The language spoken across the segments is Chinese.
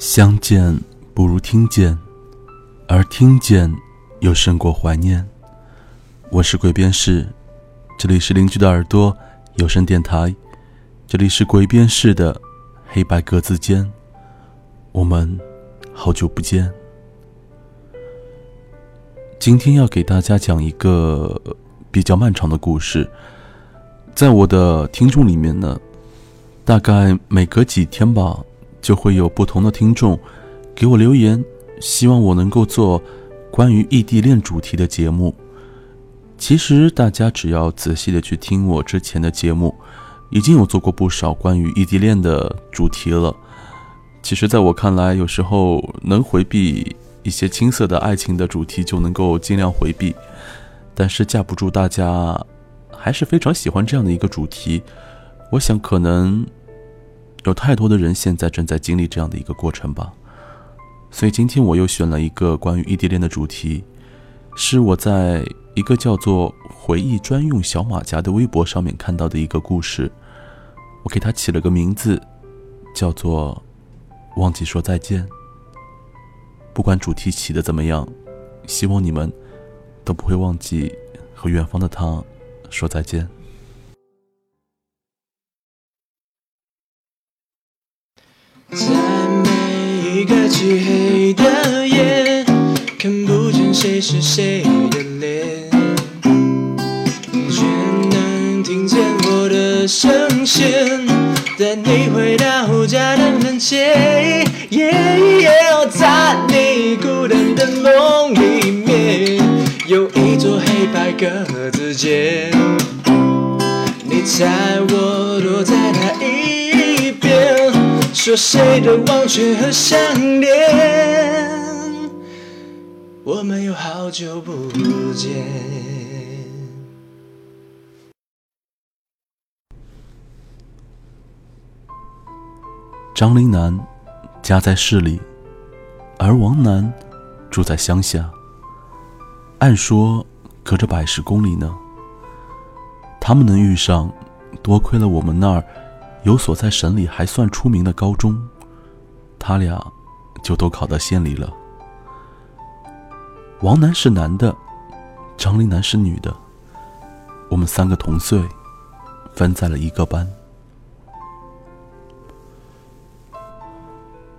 相见不如听见，而听见又胜过怀念。我是鬼边士，这里是邻居的耳朵有声电台，这里是鬼边士的黑白格子间。我们好久不见。今天要给大家讲一个比较漫长的故事，在我的听众里面呢，大概每隔几天吧。就会有不同的听众给我留言，希望我能够做关于异地恋主题的节目。其实大家只要仔细的去听我之前的节目，已经有做过不少关于异地恋的主题了。其实，在我看来，有时候能回避一些青涩的爱情的主题，就能够尽量回避。但是架不住大家还是非常喜欢这样的一个主题。我想可能。有太多的人现在正在经历这样的一个过程吧，所以今天我又选了一个关于异地恋的主题，是我在一个叫做“回忆专用小马甲”的微博上面看到的一个故事，我给它起了个名字，叫做“忘记说再见”。不管主题起的怎么样，希望你们都不会忘记和远方的他说再见。在每一个漆黑的夜，看不见谁是谁的脸，却能听见我的声线，带你回到家的门前。在你孤单的梦里面，有一座黑白格子间，你猜我躲在哪一？说谁的忘却和想念，我们有好久不见。张林南家在市里，而王楠住在乡下。按说隔着百十公里呢，他们能遇上，多亏了我们那儿。有所在省里还算出名的高中，他俩就都考到县里了。王楠是男的，张林楠是女的，我们三个同岁，分在了一个班。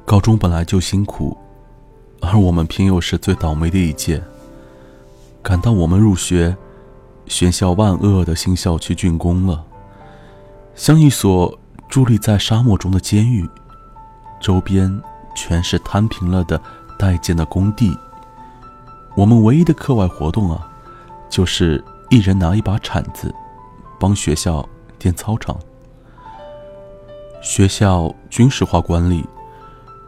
高中本来就辛苦，而我们偏又是最倒霉的一届。赶到我们入学，学校万恶的新校区竣工了，像一所。伫立在沙漠中的监狱，周边全是摊平了的待建的工地。我们唯一的课外活动啊，就是一人拿一把铲子，帮学校垫操场。学校军事化管理，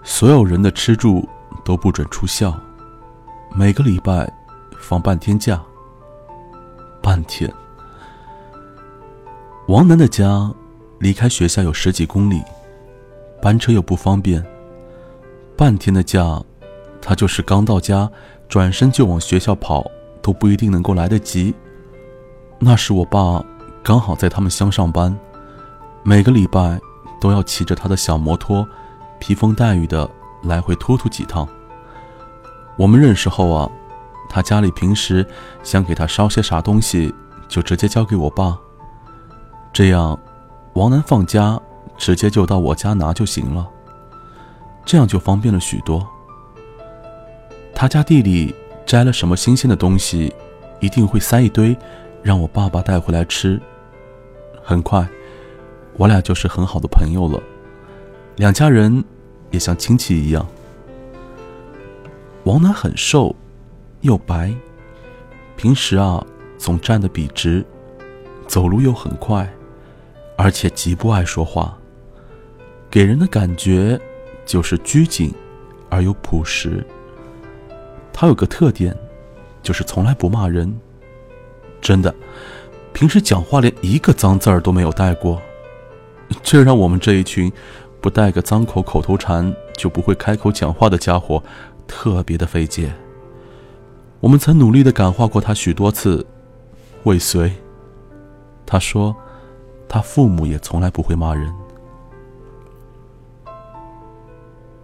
所有人的吃住都不准出校，每个礼拜放半天假。半天。王楠的家。离开学校有十几公里，班车又不方便。半天的假，他就是刚到家，转身就往学校跑，都不一定能够来得及。那时我爸刚好在他们乡上班，每个礼拜都要骑着他的小摩托，披风带雨的来回突突几趟。我们认识后啊，他家里平时想给他烧些啥东西，就直接交给我爸，这样。王楠放假，直接就到我家拿就行了，这样就方便了许多。他家地里摘了什么新鲜的东西，一定会塞一堆，让我爸爸带回来吃。很快，我俩就是很好的朋友了，两家人也像亲戚一样。王楠很瘦，又白，平时啊总站得笔直，走路又很快。而且极不爱说话，给人的感觉就是拘谨而又朴实。他有个特点，就是从来不骂人，真的，平时讲话连一个脏字儿都没有带过，这让我们这一群不带个脏口口头禅就不会开口讲话的家伙特别的费解。我们曾努力的感化过他许多次，未遂。他说。他父母也从来不会骂人。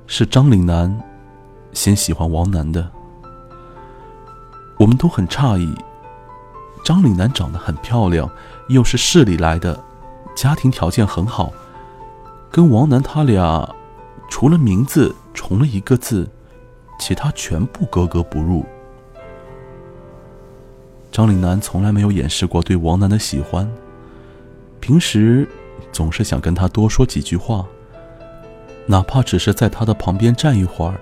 是张岭南先喜欢王楠的。我们都很诧异，张岭南长得很漂亮，又是市里来的，家庭条件很好，跟王楠他俩除了名字重了一个字，其他全部格格不入。张岭南从来没有掩饰过对王楠的喜欢，平时总是想跟他多说几句话，哪怕只是在他的旁边站一会儿，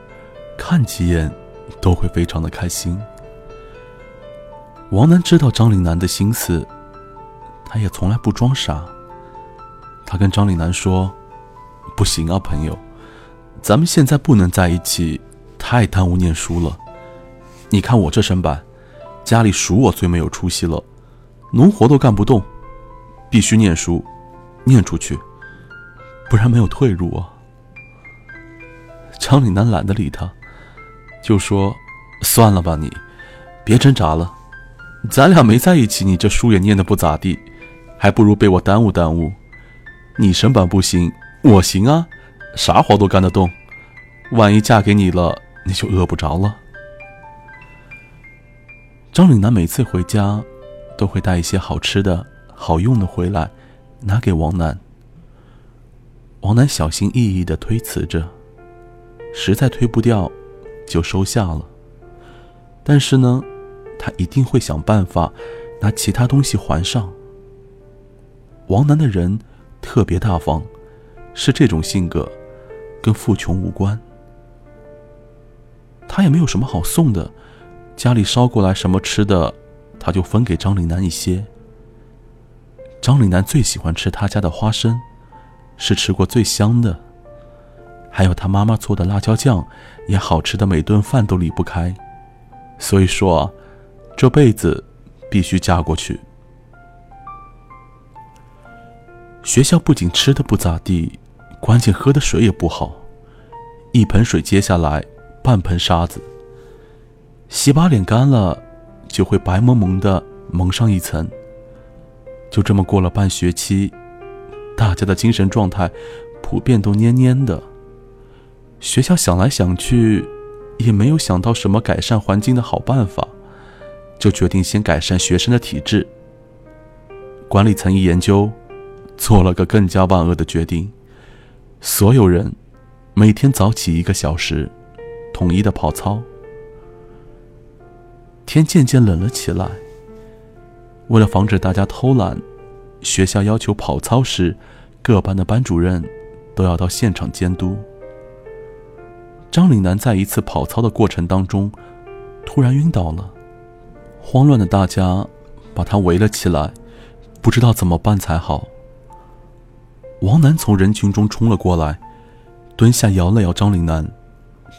看几眼，都会非常的开心。王楠知道张岭南的心思，他也从来不装傻。他跟张岭南说：“不行啊，朋友，咱们现在不能在一起，太耽误念书了。你看我这身板。”家里数我最没有出息了，农活都干不动，必须念书，念出去，不然没有退路啊。张岭南懒得理他，就说：“算了吧，你别挣扎了，咱俩没在一起，你这书也念得不咋地，还不如被我耽误耽误。你身板不行，我行啊，啥活都干得动，万一嫁给你了，你就饿不着了。”张岭南每次回家，都会带一些好吃的、好用的回来，拿给王楠。王楠小心翼翼的推辞着，实在推不掉，就收下了。但是呢，他一定会想办法拿其他东西还上。王楠的人特别大方，是这种性格，跟富穷无关。他也没有什么好送的。家里捎过来什么吃的，他就分给张岭南一些。张岭南最喜欢吃他家的花生，是吃过最香的。还有他妈妈做的辣椒酱，也好吃的，每顿饭都离不开。所以说，这辈子必须嫁过去。学校不仅吃的不咋地，关键喝的水也不好，一盆水接下来半盆沙子。洗把脸干了，就会白蒙蒙的蒙上一层。就这么过了半学期，大家的精神状态普遍都蔫蔫的。学校想来想去，也没有想到什么改善环境的好办法，就决定先改善学生的体质。管理层一研究，做了个更加万恶的决定：所有人每天早起一个小时，统一的跑操。天渐渐冷了起来。为了防止大家偷懒，学校要求跑操时，各班的班主任都要到现场监督。张岭南在一次跑操的过程当中，突然晕倒了，慌乱的大家把他围了起来，不知道怎么办才好。王楠从人群中冲了过来，蹲下摇了摇张岭南，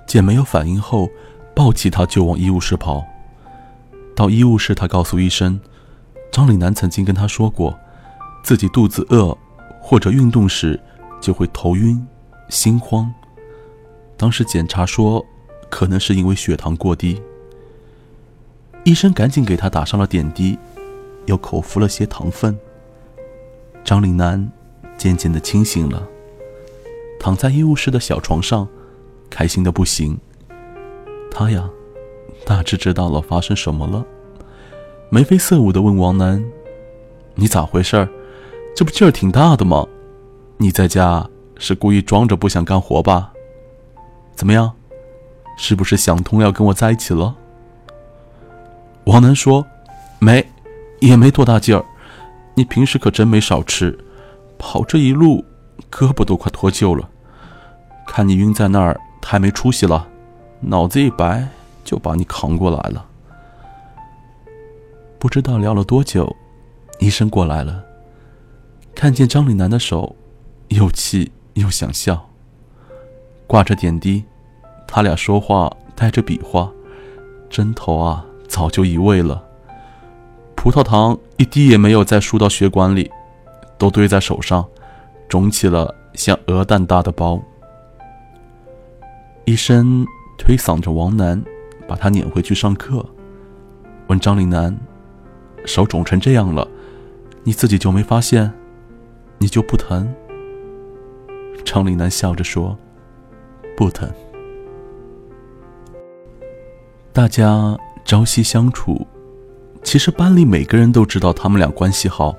见没有反应后，抱起他就往医务室跑。到医务室，他告诉医生，张岭南曾经跟他说过，自己肚子饿或者运动时就会头晕、心慌。当时检查说，可能是因为血糖过低。医生赶紧给他打上了点滴，又口服了些糖分。张岭南渐渐的清醒了，躺在医务室的小床上，开心的不行。他呀。大致知道了发生什么了，眉飞色舞的问王楠：“你咋回事儿？这不劲儿挺大的吗？你在家是故意装着不想干活吧？怎么样，是不是想通要跟我在一起了？”王楠说：“没，也没多大劲儿。你平时可真没少吃，跑这一路，胳膊都快脱臼了。看你晕在那儿，太没出息了，脑子一白。”就把你扛过来了。不知道聊了多久，医生过来了，看见张岭南的手，又气又想笑。挂着点滴，他俩说话带着比划，针头啊早就移位了，葡萄糖一滴也没有再输到血管里，都堆在手上，肿起了像鹅蛋大的包。医生推搡着王楠。把他撵回去上课，问张岭南：“手肿成这样了你自己就没发现你就不疼？张灵楠笑着说不疼。大家朝夕相处其实班里每个人都知道他们俩关系好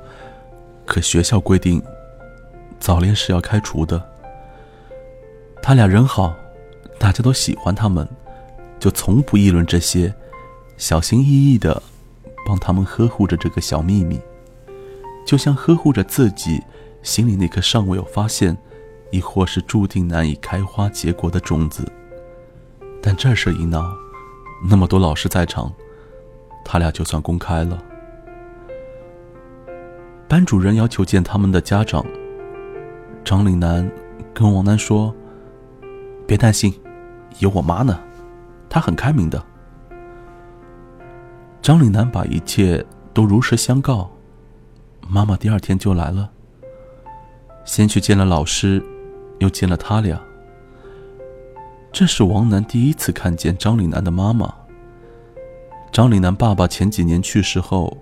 可学校规定早恋是要开除的。他俩人好大家都喜欢他们就从不议论这些小心翼翼的帮他们呵护着这个小秘密，就像呵护着自己心里那颗尚未有发现，亦或是注定难以开花结果的种子。但这事一闹，那么多老师在场，他俩就算公开了。班主任要求见他们的家长，张岭南跟王楠说。别担心，有我妈呢，她很开明的。张岭南把一切都如实相告，妈妈第二天就来了。先去见了老师，又见了他俩。这是王楠第一次看见张岭南的妈妈。张岭南爸爸前几年去世后，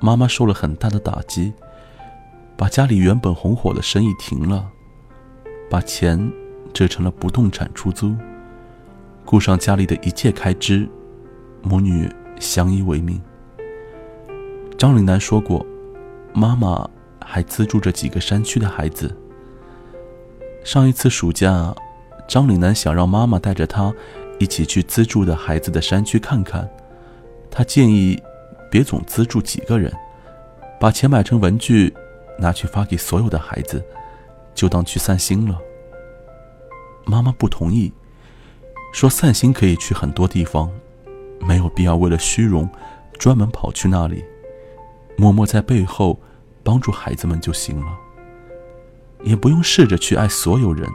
妈妈受了很大的打击，把家里原本红火的生意停了，把钱。折成了不动产出租，顾上家里的一切开支，母女相依为命。张岭南说过，妈妈还资助着几个山区的孩子。上一次暑假，张岭南想让妈妈带着他一起去资助的孩子的山区看看，他建议别总资助几个人，把钱买成文具，拿去发给所有的孩子，就当去散心了。妈妈不同意，说散心可以去很多地方，没有必要为了虚荣专门跑去那里，默默在背后帮助孩子们就行了，也不用试着去爱所有人，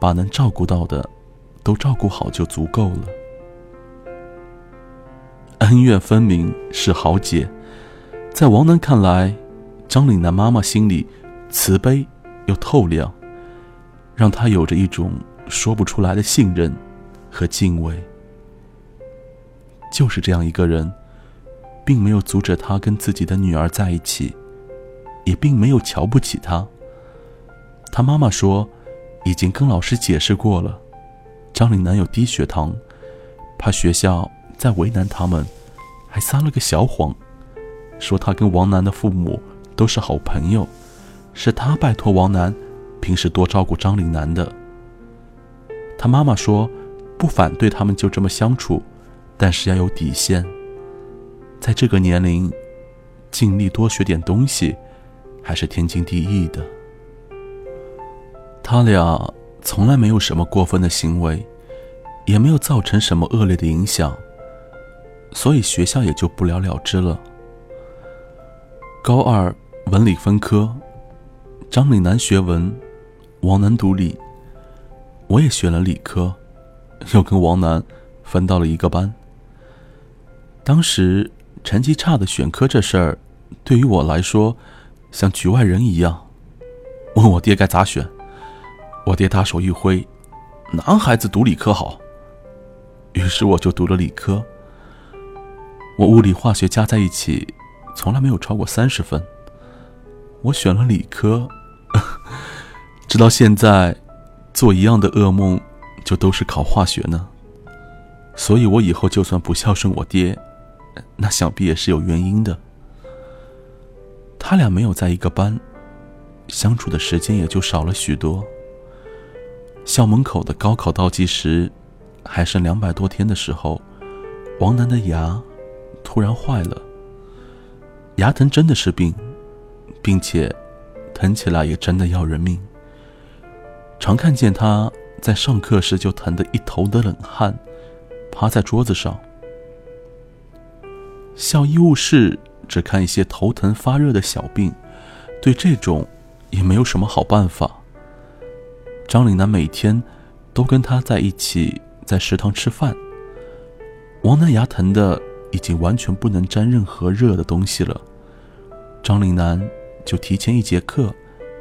把能照顾到的都照顾好就足够了。恩怨分明是豪杰，在王楠看来，张岭南妈妈心里慈悲又透亮。让他有着一种说不出来的信任和敬畏。就是这样一个人，并没有阻止他跟自己的女儿在一起，也并没有瞧不起他。他妈妈说，已经跟老师解释过了，张岭南有低血糖，怕学校再为难他们，还撒了个小谎，说他跟王楠的父母都是好朋友，是他拜托王楠。平时多照顾张岭南的，他妈妈说不反对他们就这么相处，但是要有底线。在这个年龄，尽力多学点东西，还是天经地义的。他俩从来没有什么过分的行为，也没有造成什么恶劣的影响，所以学校也就不了了之了。高二文理分科，张岭南学文。王楠读理，我也选了理科，又跟王楠分到了一个班。当时成绩差的选科这事儿，对于我来说像局外人一样。问我爹该咋选，我爹大手一挥：“男孩子读理科好。”于是我就读了理科。我物理化学加在一起，从来没有超过三十分。我选了理科。直到现在，做一样的噩梦，就都是考化学呢。所以我以后就算不孝顺我爹，那想必也是有原因的。他俩没有在一个班，相处的时间也就少了许多。校门口的高考倒计时还剩两百多天的时候，王楠的牙突然坏了，牙疼真的是病，并且疼起来也真的要人命。常看见他在上课时就疼得一头的冷汗，趴在桌子上。校医务室只看一些头疼发热的小病，对这种也没有什么好办法。张岭南每天都跟他在一起在食堂吃饭。王楠牙疼的已经完全不能沾任何热的东西了，张岭南就提前一节课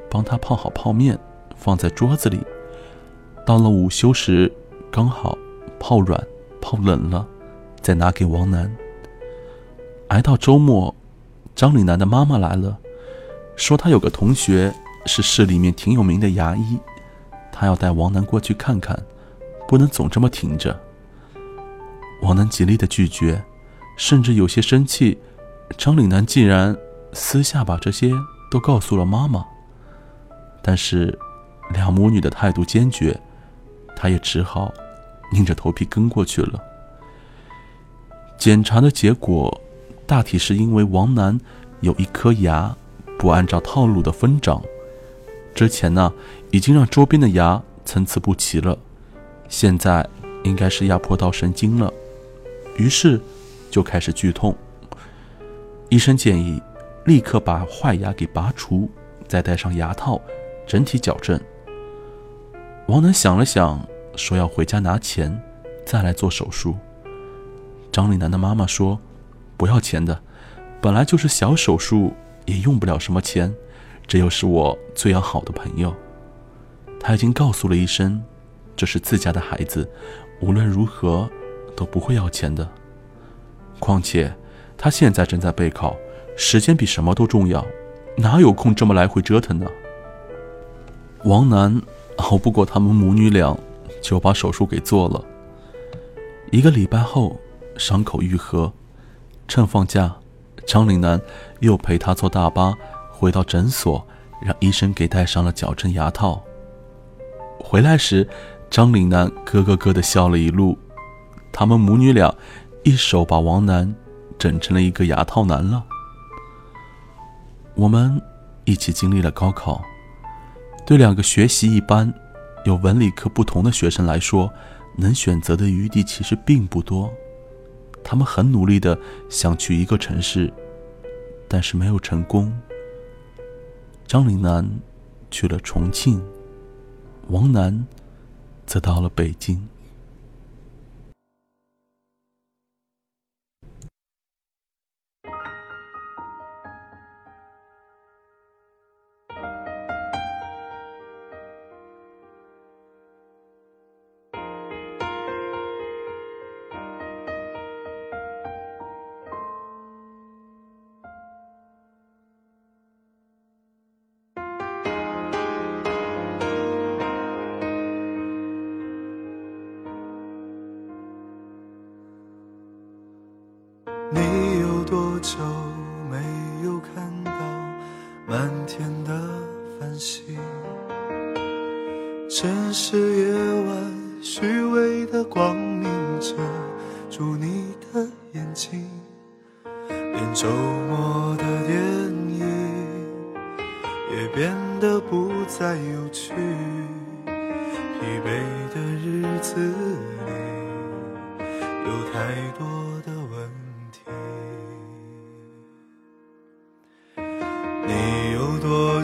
帮他泡好泡面。放在桌子里，到了午休时，刚好泡软、泡冷了，再拿给王楠。挨到周末，张岭南的妈妈来了，说他有个同学是市里面挺有名的牙医，他要带王楠过去看看，不能总这么挺着。王楠极力的拒绝，甚至有些生气。张岭南竟然私下把这些都告诉了妈妈。但是，两母女的态度坚决，他也只好硬着头皮跟过去了。检查的结果，大体是因为王楠有一颗牙不按照套路的分长，之前呢已经让周边的牙参差不齐了，现在应该是压迫到神经了，于是就开始剧痛。医生建议立刻把坏牙给拔除，再戴上牙套，整体矫正。王楠想了想，说要回家拿钱，再来做手术。张丽楠的妈妈说：“不要钱的，本来就是小手术，也用不了什么钱。这又是我最要好的朋友，他已经告诉了医生，这是自家的孩子，无论如何都不会要钱的。况且他现在正在备考，时间比什么都重要，哪有空这么来回折腾呢？”王楠熬不过他们母女俩，就把手术给做了。一个礼拜后。伤口愈合，趁放假，张岭南又陪他坐大巴回到诊所，让医生给戴上了矫正牙套。回来时，张岭南咯咯咯的笑了一路。他们母女俩一手把王楠整成了一个牙套男了。我们一起经历了高考，对两个学习一般、有文理科不同的学生来说，能选择的余地其实并不多。他们很努力的想去一个城市，但是没有成功。张岭南去了重庆，王楠则到了北京。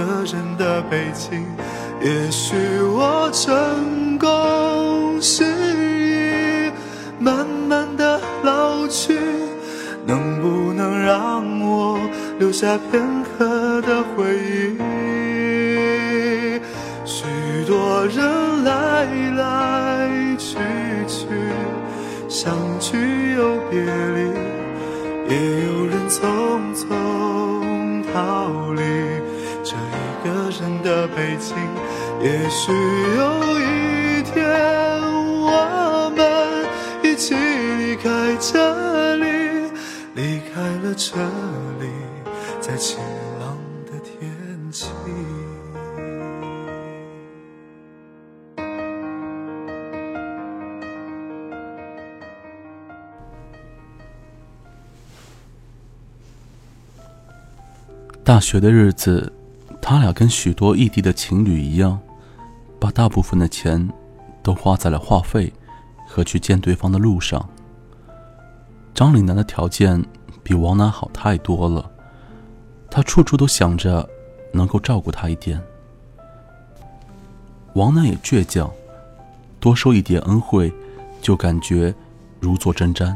个人的北京。也许我成功失意，慢慢的老去，能不能让我留下片刻的回忆？许多人来来去去，相聚又别离，也有人匆匆逃离这一个人的北京。也许有一天，我们一起离开这里，离开了这里，在晴朗的天气。大学的日子，他俩跟许多异地的情侣一样，把大部分的钱都花在了话费和去见对方的路上。张岭南的条件比王楠好太多了，他处处都想着能够照顾他一点。王楠也倔强，多受一点恩惠，就感觉如坐针毡。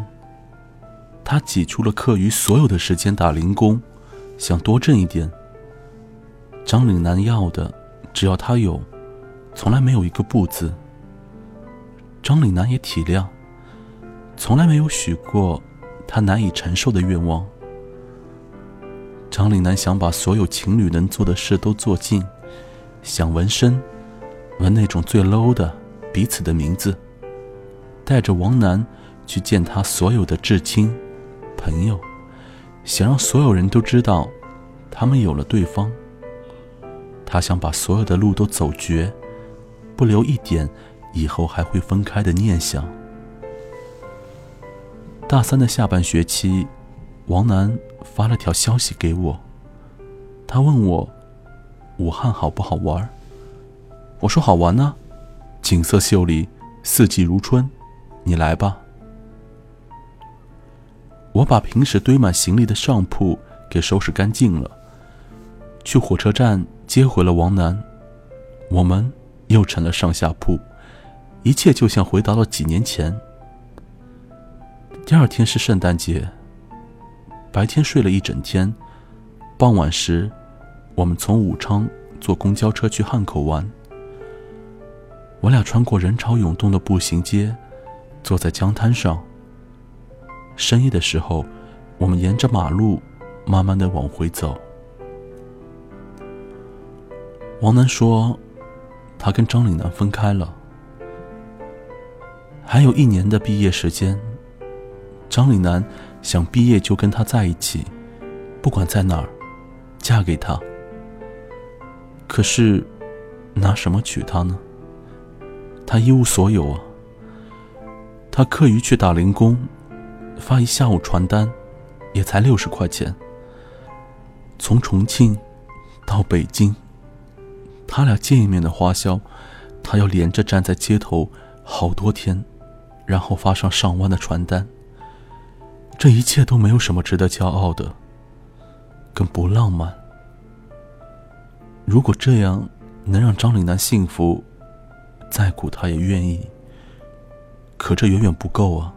他挤出了课余所有的时间打零工，想多挣一点。张岭南要的，只要他有，从来没有一个不字。张岭南也体谅，从来没有许过他难以承受的愿望。张岭南想把所有情侣能做的事都做尽，想纹身，纹那种最 low 的彼此的名字，带着王楠去见他所有的至亲、朋友，想让所有人都知道，他们有了对方。他想把所有的路都走绝，不留一点以后还会分开的念想。大三的下半学期，王楠发了条消息给我，他问我武汉好不好玩我说好玩呢，景色秀丽，四季如春，你来吧。我把平时堆满行李的上铺给收拾干净了，去火车站。接回了王楠，我们又成了上下铺，一切就像回到了几年前。第二天是圣诞节，白天睡了一整天，傍晚时，我们从武昌坐公交车去汉口玩。我俩穿过人潮涌动的步行街，坐在江滩上。深夜的时候，我们沿着马路慢慢的往回走。王楠说：“他跟张岭南分开了，还有一年的毕业时间。张岭南想毕业就跟他在一起，不管在哪儿，嫁给他。可是，拿什么娶她呢？他一无所有啊。他课余去打零工，发一下午传单，也才六十块钱。从重庆到北京。”他俩见一面的花销，他要连着站在街头好多天，然后发上上万的传单。这一切都没有什么值得骄傲的，更不浪漫。如果这样能让张岭南幸福，再苦他也愿意。可这远远不够啊！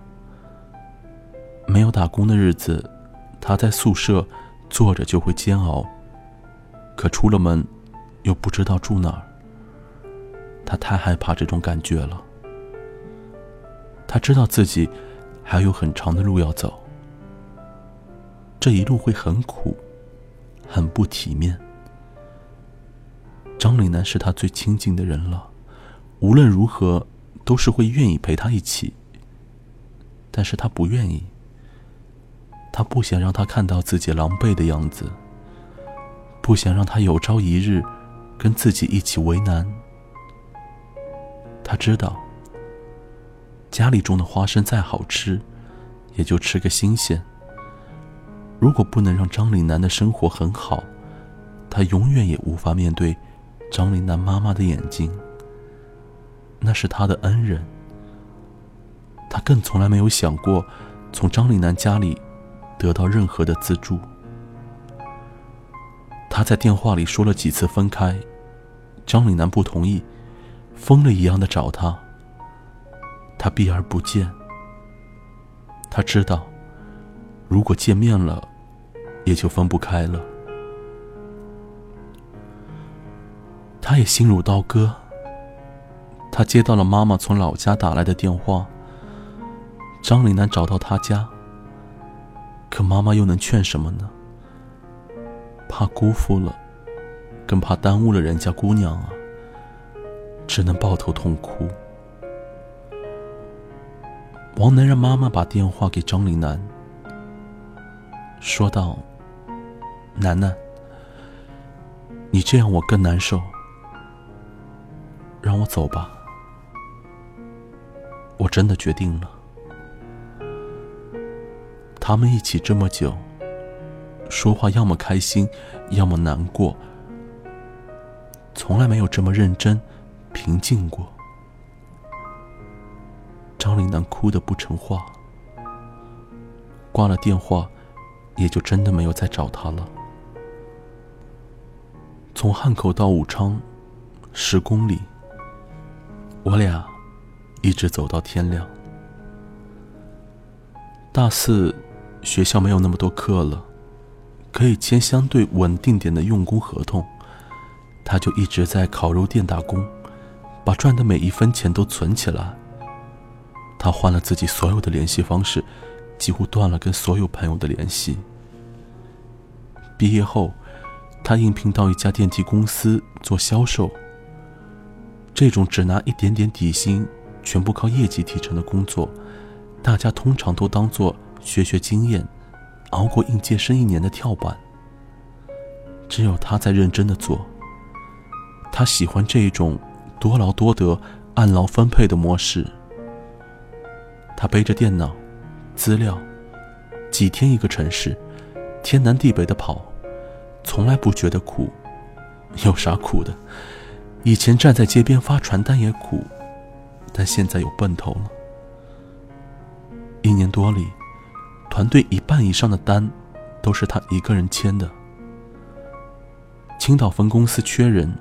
没有打工的日子，他在宿舍坐着就会煎熬，可出了门。又不知道住哪儿，他太害怕这种感觉了。他知道自己还有很长的路要走，这一路会很苦，很不体面。张岭南是他最亲近的人了，无论如何都是会愿意陪他一起。但是他不愿意，他不想让他看到自己狼狈的样子，不想让他有朝一日。跟自己一起为难。他知道，家里种的花生再好吃，也就吃个新鲜。如果不能让张岭南的生活很好，他永远也无法面对张岭南妈妈的眼睛。那是他的恩人。他更从来没有想过从张岭南家里得到任何的资助。他在电话里说了几次分开，张岭南不同意，疯了一样的找他。他避而不见。他知道，如果见面了，也就分不开了。他也心如刀割。他接到了妈妈从老家打来的电话。张岭南找到他家，可妈妈又能劝什么呢？怕辜负了，更怕耽误了人家姑娘啊！只能抱头痛哭。王楠让妈妈把电话给张岭南，说道：“楠楠，你这样我更难受，让我走吧。我真的决定了。他们一起这么久。”说话要么开心，要么难过，从来没有这么认真、平静过。张林南哭得不成话，挂了电话，也就真的没有再找他了。从汉口到武昌，十公里。我俩一直走到天亮。大四，学校没有那么多课了，可以签相对稳定点的用工合同。他就一直在烤肉店打工，把赚的每一分钱都存起来。他换了自己所有的联系方式，几乎断了跟所有朋友的联系。毕业后，他应聘到一家电梯公司做销售。这种只拿一点点底薪、全部靠业绩提成的工作，大家通常都当做学学经验、熬过应届生一年的跳板。只有他在认真的做。他喜欢这一种多劳多得、按劳分配的模式。他背着电脑、资料，几天一个城市，天南地北的跑，从来不觉得苦。有啥苦的？以前站在街边发传单也苦，但现在有奔头了。一年多里，团队一半以上的单都是他一个人签的。青岛分公司缺人，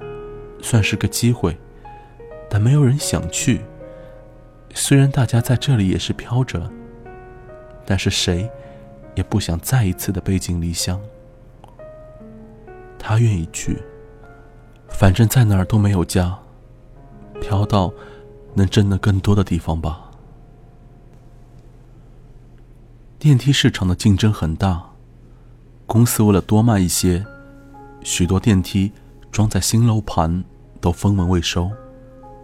算是个机会，但没有人想去。虽然大家在这里也是飘着，但是谁也不想再一次的背井离乡。他愿意去。反正在哪儿都没有家，飘到能挣得更多的地方吧。电梯市场的竞争很大，公司为了多卖一些，许多电梯装在新楼盘都分文未收，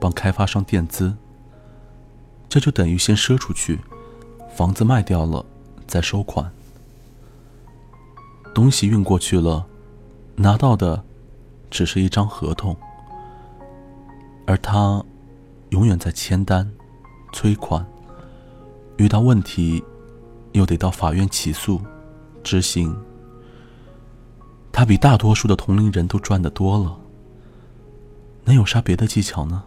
帮开发商垫资。这就等于先赊出去，房子卖掉了再收款。东西运过去了，拿到的。只是一张合同，而他永远在签单、催款，遇到问题又得到法院起诉、执行。他比大多数的同龄人都赚得多了，能有啥别的技巧呢？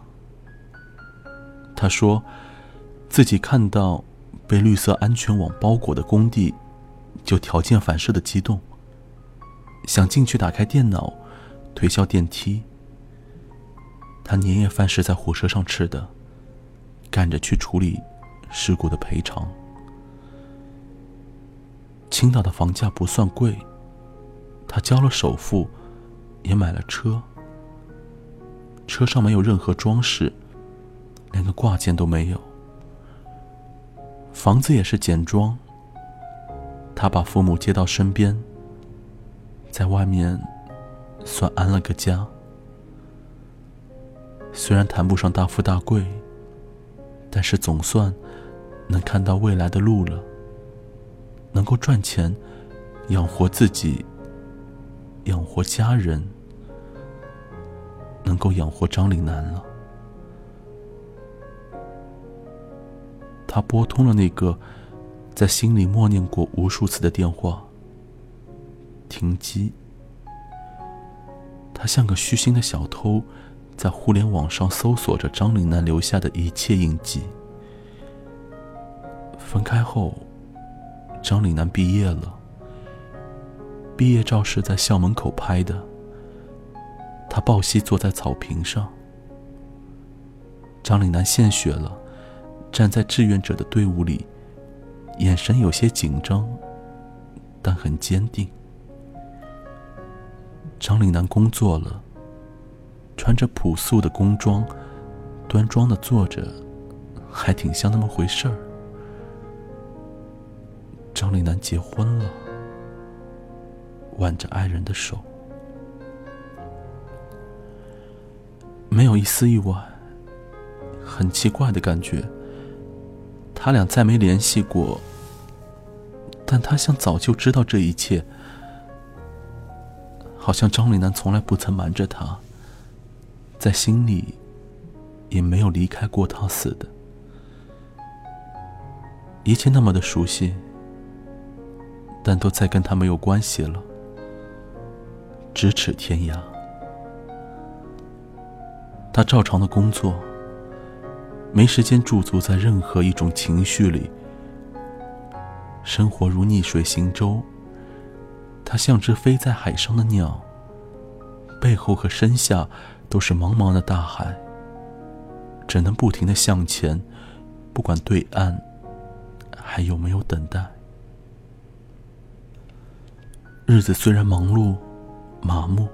他说，自己看到被绿色安全网包裹的工地，就条件反射的激动，想进去打开电脑。推销电梯，他年夜饭是在火车上吃的，赶着去处理事故的赔偿。青岛的房价不算贵，他交了首付，也买了车。车上没有任何装饰，连个挂件都没有。房子也是简装。他把父母接到身边，在外面。算安了个家，虽然谈不上大富大贵，但是总算能看到未来的路了。能够赚钱，养活自己，养活家人，能够养活张岭南了。他拨通了那个在心里默念过无数次的电话，停机。他像个虚心的小偷，在互联网上搜索着张岭南留下的一切印记。分开后，张岭南毕业了。毕业照是在校门口拍的。他抱膝坐在草坪上。张岭南献血了，站在志愿者的队伍里，眼神有些紧张，但很坚定。张岭南工作了，穿着朴素的工装，端庄的坐着，还挺像那么回事儿。张岭南结婚了，挽着爱人的手，没有一丝意外，很奇怪的感觉。他俩再没联系过，但他像早就知道这一切。好像张岭南从来不曾瞒着他，在心里也没有离开过他似的，一切那么的熟悉，但都再跟他没有关系了，咫尺天涯。他照常的工作，没时间驻足在任何一种情绪里，生活如逆水行舟，他像只飞在海上的鸟，背后和身下都是茫茫的大海，只能不停的向前，不管对岸还有没有等待。日子虽然忙碌、麻木，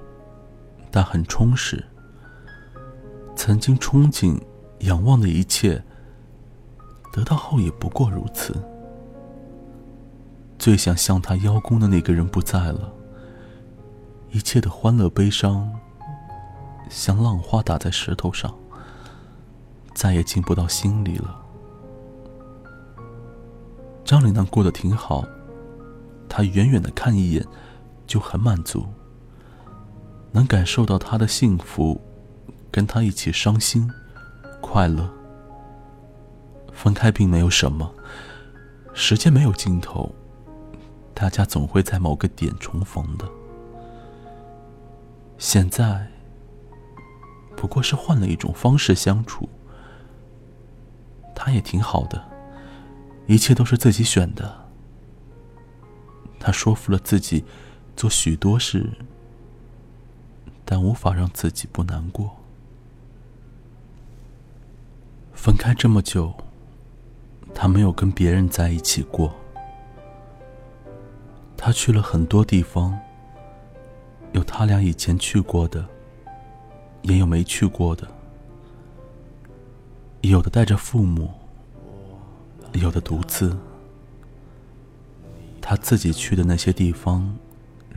但很充实。曾经憧憬、仰望的一切，得到后也不过如此。最想向他邀功的那个人不在了，一切的欢乐悲伤，像浪花打在石头上，再也进不到心里了。张玲娜过得挺好，他远远的看一眼，就很满足，能感受到他的幸福，跟他一起伤心、快乐。分开并没有什么，时间没有尽头。大家总会在某个点重逢的。现在不过是换了一种方式相处，他也挺好的，一切都是自己选的。他说服了自己做许多事，但无法让自己不难过。分开这么久，他没有跟别人在一起过。他去了很多地方，有他俩以前去过的，也有没去过的，有的带着父母，有的独自。他自己去的那些地方，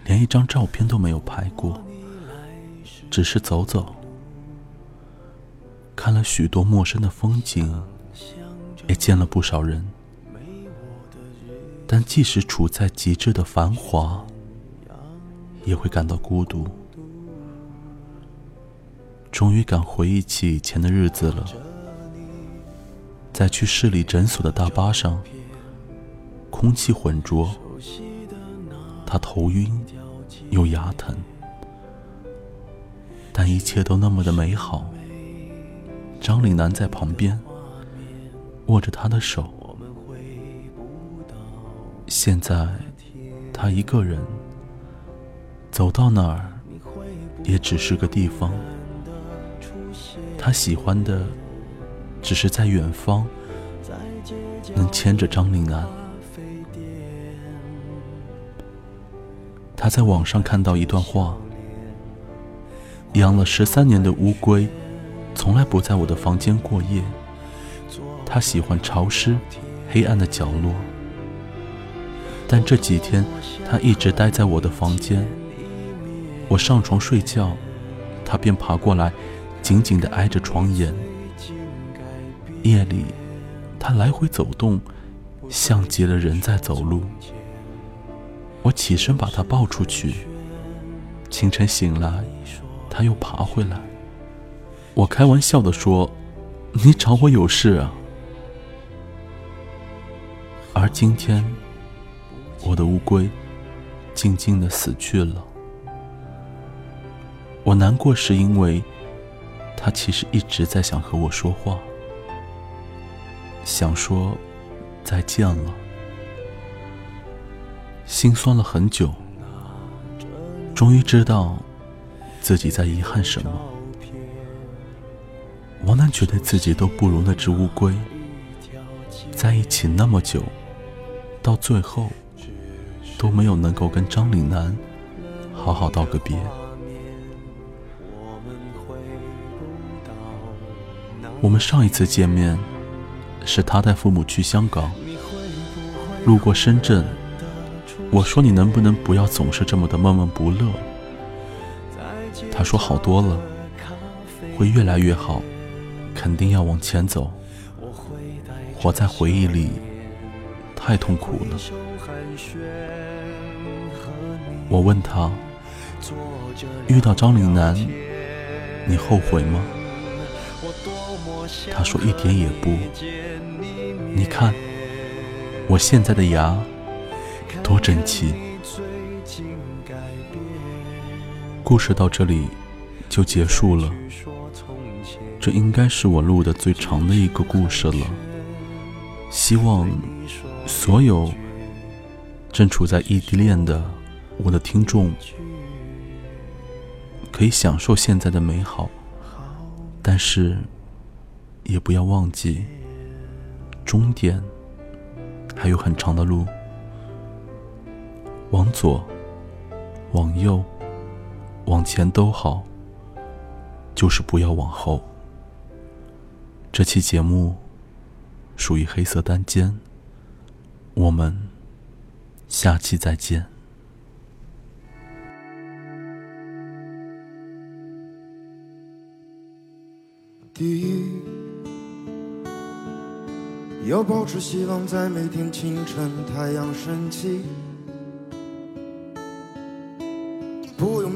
连一张照片都没有拍过，只是走走，看了许多陌生的风景，也见了不少人。但即使处在极致的繁华，也会感到孤独。终于敢回忆起以前的日子了，在去市里诊所的大巴上，空气浑浊，他头晕又牙疼，但一切都那么的美好。张岭南在旁边握着他的手。现在，他一个人走到哪儿，也只是个地方。他喜欢的，只是在远方能牵着张岭南。他在网上看到一段话：养了十三年的乌龟，从来不在我的房间过夜。它喜欢潮湿、黑暗的角落。但这几天，他一直待在我的房间。我上床睡觉，他便爬过来，紧紧地挨着床沿。夜里，他来回走动，像极了人在走路。我起身把他抱出去。清晨醒来，他又爬回来。我开玩笑地说：“你找我有事啊？”而今天。我的乌龟静静的死去了。我难过是因为，它其实一直在想和我说话，想说再见了。心酸了很久，终于知道自己在遗憾什么。王楠觉得自己都不如那只乌龟，在一起那么久，到最后。都没有能够跟张岭南好好道个别。我们上一次见面是他带父母去香港，路过深圳，我说你能不能不要总是这么的闷闷不乐？他说好多了，会越来越好，肯定要往前走。活在回忆里太痛苦了。我问他：“遇到张岭南，你后悔吗？”他说：“一点也不。你看，我现在的牙多整齐。”故事到这里就结束了。这应该是我录的最长的一个故事了。希望所有正处在异地恋的我的听众，可以享受现在的美好，但是也不要忘记，终点还有很长的路。往左，往右，往前都好，就是不要往后。这期节目属于黑色单间，我们。下期再见。第一，要保持希望，在每天清晨太阳升起，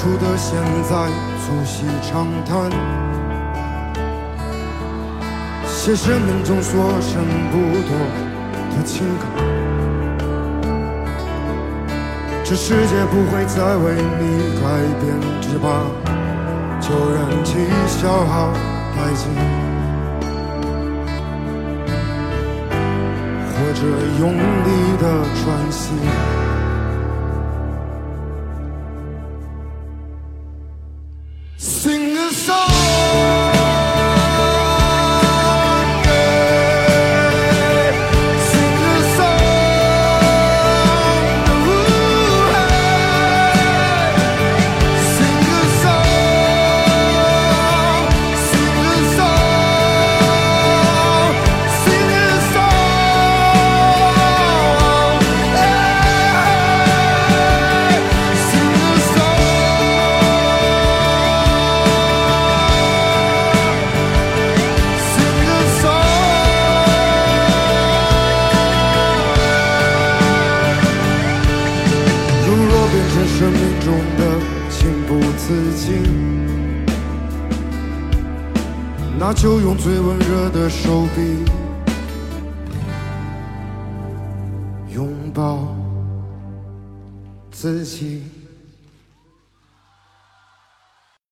处的现在促膝长谈，写生命中所剩不多的情感。这世界不会再为你改变，只把旧人气消耗殆尽，或者用力的喘息。